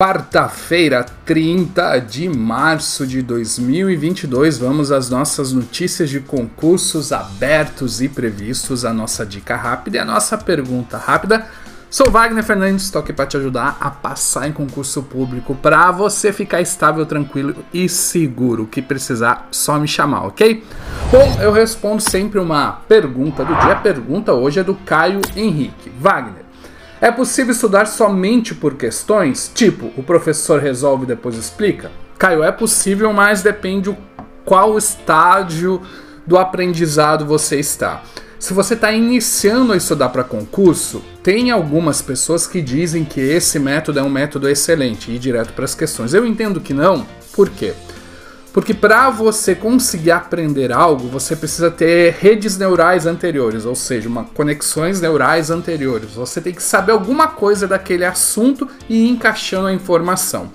Quarta-feira, 30 de março de 2022, vamos às nossas notícias de concursos abertos e previstos, a nossa dica rápida e a nossa pergunta rápida. Sou Wagner Fernandes, estou aqui para te ajudar a passar em concurso público para você ficar estável, tranquilo e seguro. O que precisar, só me chamar, ok? Bom, eu respondo sempre uma pergunta do dia. A pergunta hoje é do Caio Henrique. Wagner, é possível estudar somente por questões? Tipo, o professor resolve e depois explica? Caio, é possível, mas depende qual estágio do aprendizado você está. Se você está iniciando a estudar para concurso, tem algumas pessoas que dizem que esse método é um método excelente, ir direto para as questões. Eu entendo que não, por quê? Porque para você conseguir aprender algo, você precisa ter redes neurais anteriores, ou seja, uma conexões neurais anteriores. Você tem que saber alguma coisa daquele assunto e ir encaixando a informação.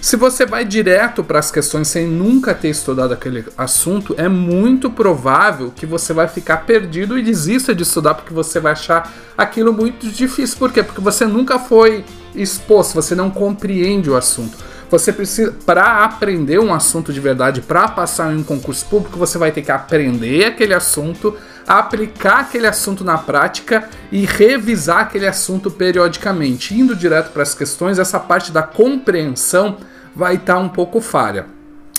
Se você vai direto para as questões sem nunca ter estudado aquele assunto, é muito provável que você vai ficar perdido e desista de estudar porque você vai achar aquilo muito difícil. Por quê? Porque você nunca foi exposto, você não compreende o assunto. Você precisa, para aprender um assunto de verdade, para passar em um concurso público, você vai ter que aprender aquele assunto, aplicar aquele assunto na prática e revisar aquele assunto periodicamente. Indo direto para as questões, essa parte da compreensão vai estar tá um pouco falha.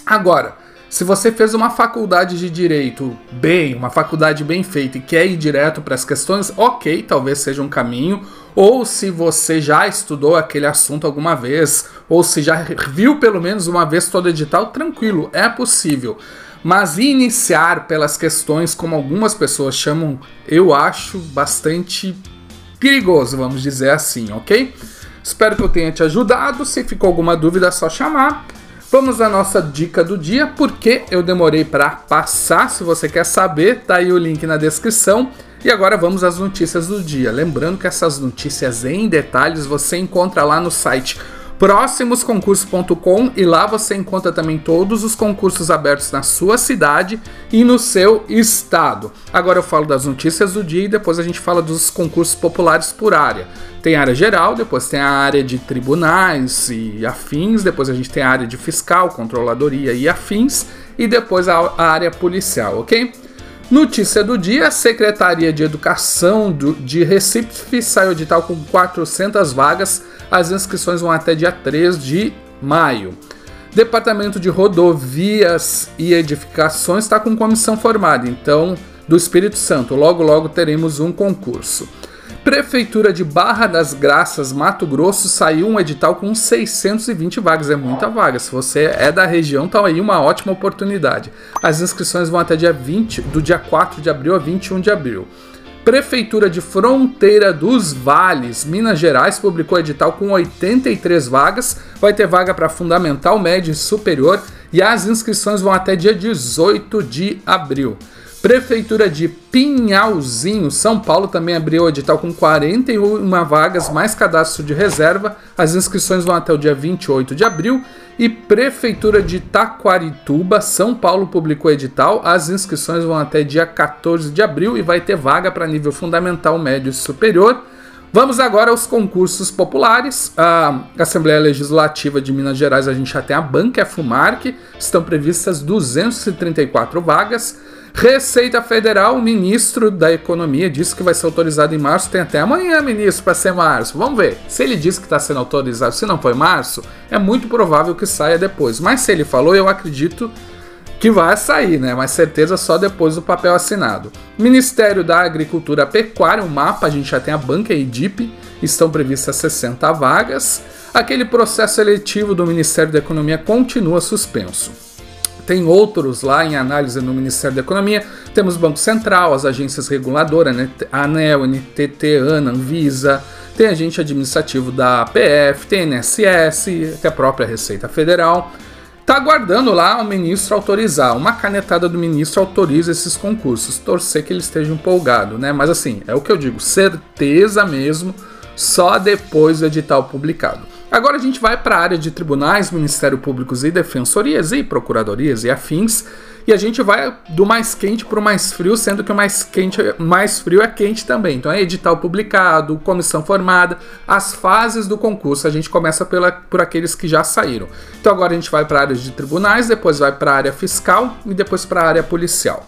Agora, se você fez uma faculdade de direito bem, uma faculdade bem feita e quer ir direto para as questões, ok, talvez seja um caminho. Ou se você já estudou aquele assunto alguma vez, ou se já viu pelo menos uma vez todo edital, tranquilo, é possível. Mas iniciar pelas questões, como algumas pessoas chamam, eu acho bastante perigoso, vamos dizer assim, ok? Espero que eu tenha te ajudado. Se ficou alguma dúvida, é só chamar. Vamos à nossa dica do dia, porque eu demorei para passar. Se você quer saber, tá aí o link na descrição. E agora vamos às notícias do dia. Lembrando que essas notícias em detalhes você encontra lá no site próximosconcursos.com e lá você encontra também todos os concursos abertos na sua cidade e no seu estado. Agora eu falo das notícias do dia e depois a gente fala dos concursos populares por área. Tem área geral, depois tem a área de tribunais e afins, depois a gente tem a área de fiscal, controladoria e afins e depois a, área policial, ok? Notícia do dia: a Secretaria de Educação de Recife saiu de tal com 400 vagas as inscrições vão até dia 3 de maio. Departamento de Rodovias e Edificações está com comissão formada, então, do Espírito Santo. Logo, logo teremos um concurso. Prefeitura de Barra das Graças, Mato Grosso, saiu um edital com 620 vagas. É muita vaga. Se você é da região, tá aí uma ótima oportunidade. As inscrições vão até dia 20, do dia 4 de abril a 21 de abril. Prefeitura de Fronteira dos Vales, Minas Gerais, publicou edital com 83 vagas. Vai ter vaga para fundamental, médio e superior e as inscrições vão até dia 18 de abril. Prefeitura de Pinhalzinho, São Paulo, também abriu o edital com 41 vagas, mais cadastro de reserva. As inscrições vão até o dia 28 de abril. E Prefeitura de Taquarituba, São Paulo, publicou edital. As inscrições vão até dia 14 de abril e vai ter vaga para nível fundamental, médio e superior. Vamos agora aos concursos populares. A Assembleia Legislativa de Minas Gerais, a gente já tem a Banca FUMARC, estão previstas 234 vagas. Receita Federal, o ministro da Economia disse que vai ser autorizado em março. Tem até amanhã, ministro, para ser março. Vamos ver. Se ele disse que está sendo autorizado, se não foi março, é muito provável que saia depois. Mas se ele falou, eu acredito que vai sair, né? Mas certeza só depois do papel assinado. Ministério da Agricultura Pecuária, o mapa, a gente já tem a banca e DIP, estão previstas 60 vagas. Aquele processo seletivo do Ministério da Economia continua suspenso. Tem outros lá em análise no Ministério da Economia. Temos Banco Central, as agências reguladoras, né? ANEL, NTT, ANA, Anvisa, tem agente administrativo da APF, tem NSS, até a própria Receita Federal. Tá aguardando lá o ministro autorizar. Uma canetada do ministro autoriza esses concursos. Torcer que ele esteja empolgado, né? Mas assim, é o que eu digo, certeza mesmo, só depois do edital publicado. Agora a gente vai para a área de tribunais, Ministério Públicos e defensorias e procuradorias e afins, e a gente vai do mais quente para o mais frio, sendo que o mais quente, mais frio é quente também. Então é edital publicado, comissão formada, as fases do concurso. A gente começa pela, por aqueles que já saíram. Então agora a gente vai para a área de tribunais, depois vai para a área fiscal e depois para a área policial.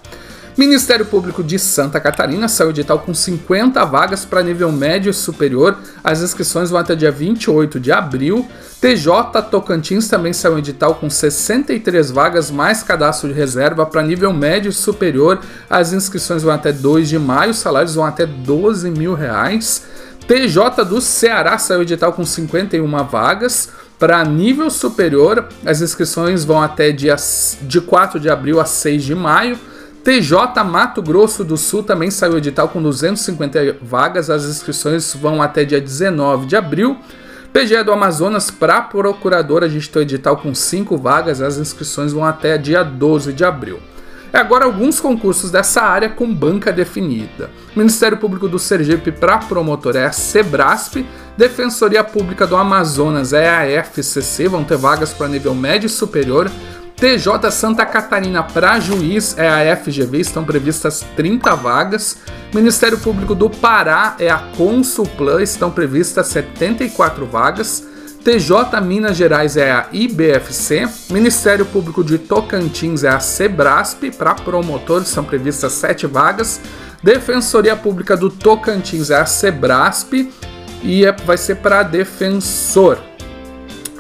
Ministério Público de Santa Catarina saiu edital com 50 vagas para nível médio e superior. As inscrições vão até dia 28 de abril. TJ Tocantins também saiu edital com 63 vagas mais cadastro de reserva para nível médio e superior. As inscrições vão até 2 de maio, os salários vão até 12 mil reais. TJ do Ceará saiu edital com 51 vagas. Para nível superior, as inscrições vão até dia de 4 de abril a 6 de maio. TJ Mato Grosso do Sul também saiu edital com 250 vagas, as inscrições vão até dia 19 de abril. PGE do Amazonas para procurador, a gente tem edital com 5 vagas, as inscrições vão até dia 12 de abril. É agora alguns concursos dessa área com banca definida. Ministério Público do Sergipe para promotor é a Sebrasp, Defensoria Pública do Amazonas é a FCC, vão ter vagas para nível médio e superior. TJ Santa Catarina para juiz é a FGV, estão previstas 30 vagas. Ministério Público do Pará é a Consulplan, estão previstas 74 vagas. TJ Minas Gerais é a IBFC. Ministério Público de Tocantins é a Sebrasp, para promotores são previstas 7 vagas. Defensoria Pública do Tocantins é a Sebrasp e é, vai ser para defensor.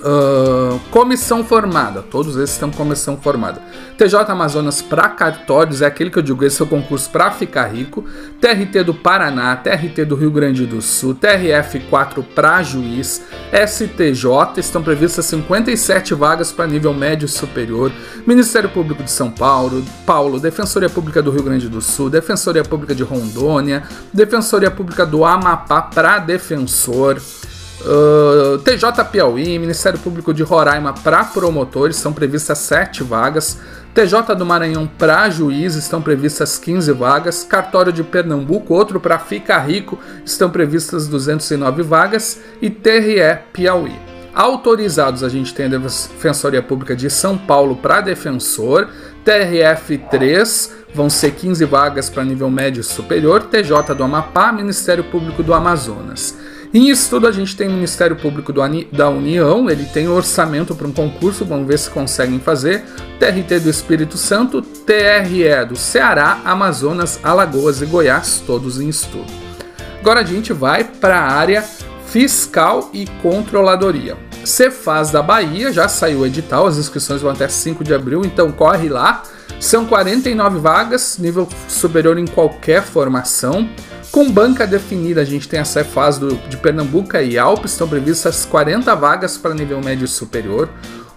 Uh, comissão formada, todos esses estão comissão formada. TJ Amazonas para cartórios é aquele que eu digo, esse é o concurso para ficar rico. TRT do Paraná, TRT do Rio Grande do Sul, TRF4 para juiz, STJ, estão previstas 57 vagas para nível médio e superior. Ministério Público de São Paulo, Paulo, Defensoria Pública do Rio Grande do Sul, Defensoria Pública de Rondônia, Defensoria Pública do Amapá para defensor. Uh, TJ Piauí, Ministério Público de Roraima para promotores, são previstas 7 vagas. TJ do Maranhão para juízes, estão previstas 15 vagas. Cartório de Pernambuco, outro para Ficar Rico, estão previstas 209 vagas. E TRE Piauí. Autorizados, a gente tem a Defensoria Pública de São Paulo para defensor. TRF3 vão ser 15 vagas para nível médio superior. TJ do Amapá, Ministério Público do Amazonas. Em estudo, a gente tem o Ministério Público da União, ele tem orçamento para um concurso, vamos ver se conseguem fazer. TRT do Espírito Santo, TRE do Ceará, Amazonas, Alagoas e Goiás, todos em estudo. Agora a gente vai para a área fiscal e controladoria. Cefaz da Bahia, já saiu o edital, as inscrições vão até 5 de abril, então corre lá. São 49 vagas, nível superior em qualquer formação. Com banca definida, a gente tem a Cefaz do, de Pernambuco e Alpes, estão previstas 40 vagas para nível médio superior.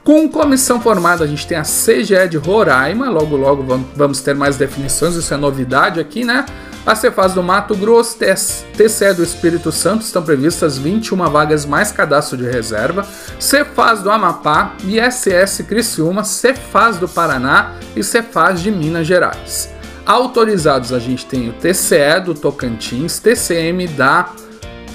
Com comissão formada, a gente tem a CGE de Roraima, logo logo vamos ter mais definições, isso é novidade aqui, né? A Cefaz do Mato Grosso, TCE do Espírito Santo, estão previstas 21 vagas mais cadastro de reserva. Cefaz do Amapá, ISS Criciúma, Cefaz do Paraná e Cefaz de Minas Gerais. Autorizados a gente tem o TCE do Tocantins, TCM da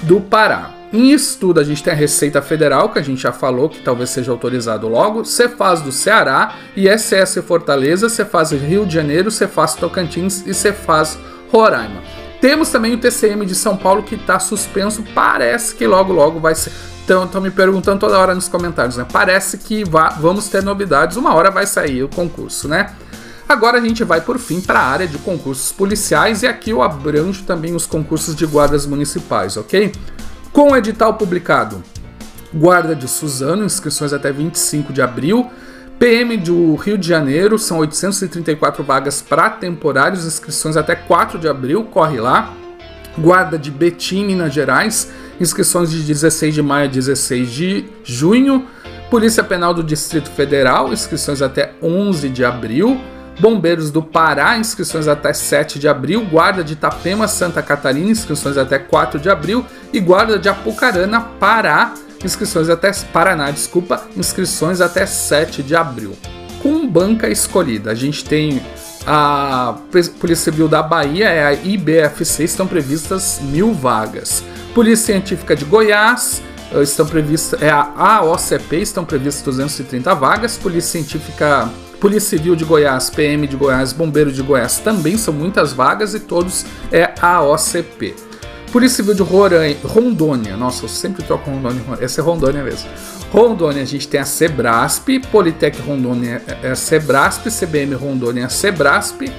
do Pará. Em estudo, a gente tem a Receita Federal, que a gente já falou que talvez seja autorizado logo, Cefaz do Ceará, ISS Fortaleza, Cefaz Rio de Janeiro, Cefaz Tocantins e Cefaz Roraima. Temos também o TCM de São Paulo que está suspenso, parece que logo logo vai ser. Estão me perguntando toda hora nos comentários, né? Parece que vamos ter novidades, uma hora vai sair o concurso, né? Agora a gente vai por fim para a área de concursos policiais e aqui eu abranjo também os concursos de guardas municipais, ok? Com o edital publicado, Guarda de Suzano, inscrições até 25 de abril. PM do Rio de Janeiro, são 834 vagas para temporários, inscrições até 4 de abril, corre lá. Guarda de Betim, Minas Gerais, inscrições de 16 de maio a 16 de junho. Polícia Penal do Distrito Federal, inscrições até 11 de abril. Bombeiros do Pará, inscrições até 7 de abril. Guarda de Itapema, Santa Catarina, inscrições até 4 de abril. E Guarda de Apucarana, Pará, inscrições até Paraná, desculpa, inscrições até 7 de abril. Com banca escolhida, a gente tem a Polícia Civil da Bahia, é a IBFC, estão previstas mil vagas. Polícia Científica de Goiás, estão previstas, é a AOCP, estão previstas 230 vagas, Polícia Científica, Polícia Civil de Goiás, PM de Goiás, Bombeiro de Goiás também são muitas vagas e todos é AOCP. Polícia Civil de Roraima, Rondônia, nossa, eu sempre troco Rondônia, essa é Rondônia mesmo. Rondônia a gente tem a Sebrasp, Politec Rondônia é a Sebrasp, CBM Rondônia é a Sebrasp,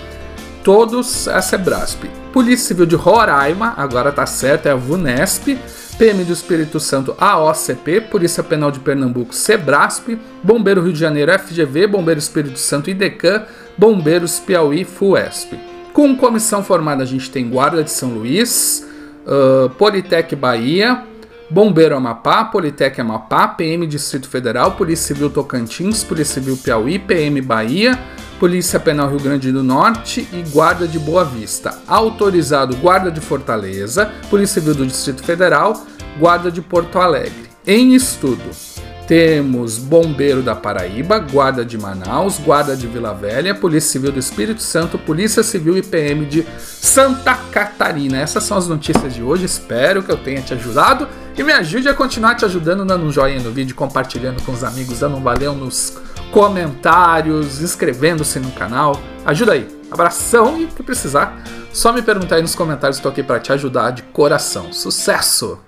todos a Sebrasp. Polícia Civil de Roraima, agora tá certo, é a VUNESP, PM do Espírito Santo, AOCP, Polícia Penal de Pernambuco, Sebrasp, Bombeiro Rio de Janeiro, FGV, Bombeiro Espírito Santo, IDECAN, Bombeiros Piauí, FUESP. Com comissão formada a gente tem Guarda de São Luís, uh, Politec Bahia, Bombeiro Amapá, Politec Amapá, PM Distrito Federal, Polícia Civil Tocantins, Polícia Civil Piauí, PM Bahia, Polícia Penal Rio Grande do Norte e Guarda de Boa Vista. Autorizado Guarda de Fortaleza, Polícia Civil do Distrito Federal, Guarda de Porto Alegre. Em estudo, temos Bombeiro da Paraíba, Guarda de Manaus, Guarda de Vila Velha, Polícia Civil do Espírito Santo, Polícia Civil e PM de Santa Catarina. Essas são as notícias de hoje. Espero que eu tenha te ajudado e me ajude a continuar te ajudando, dando um joinha no vídeo, compartilhando com os amigos, dando um valeu nos comentários, inscrevendo-se no canal. Ajuda aí. Abração e o que precisar, só me perguntar aí nos comentários, estou aqui para te ajudar de coração. Sucesso!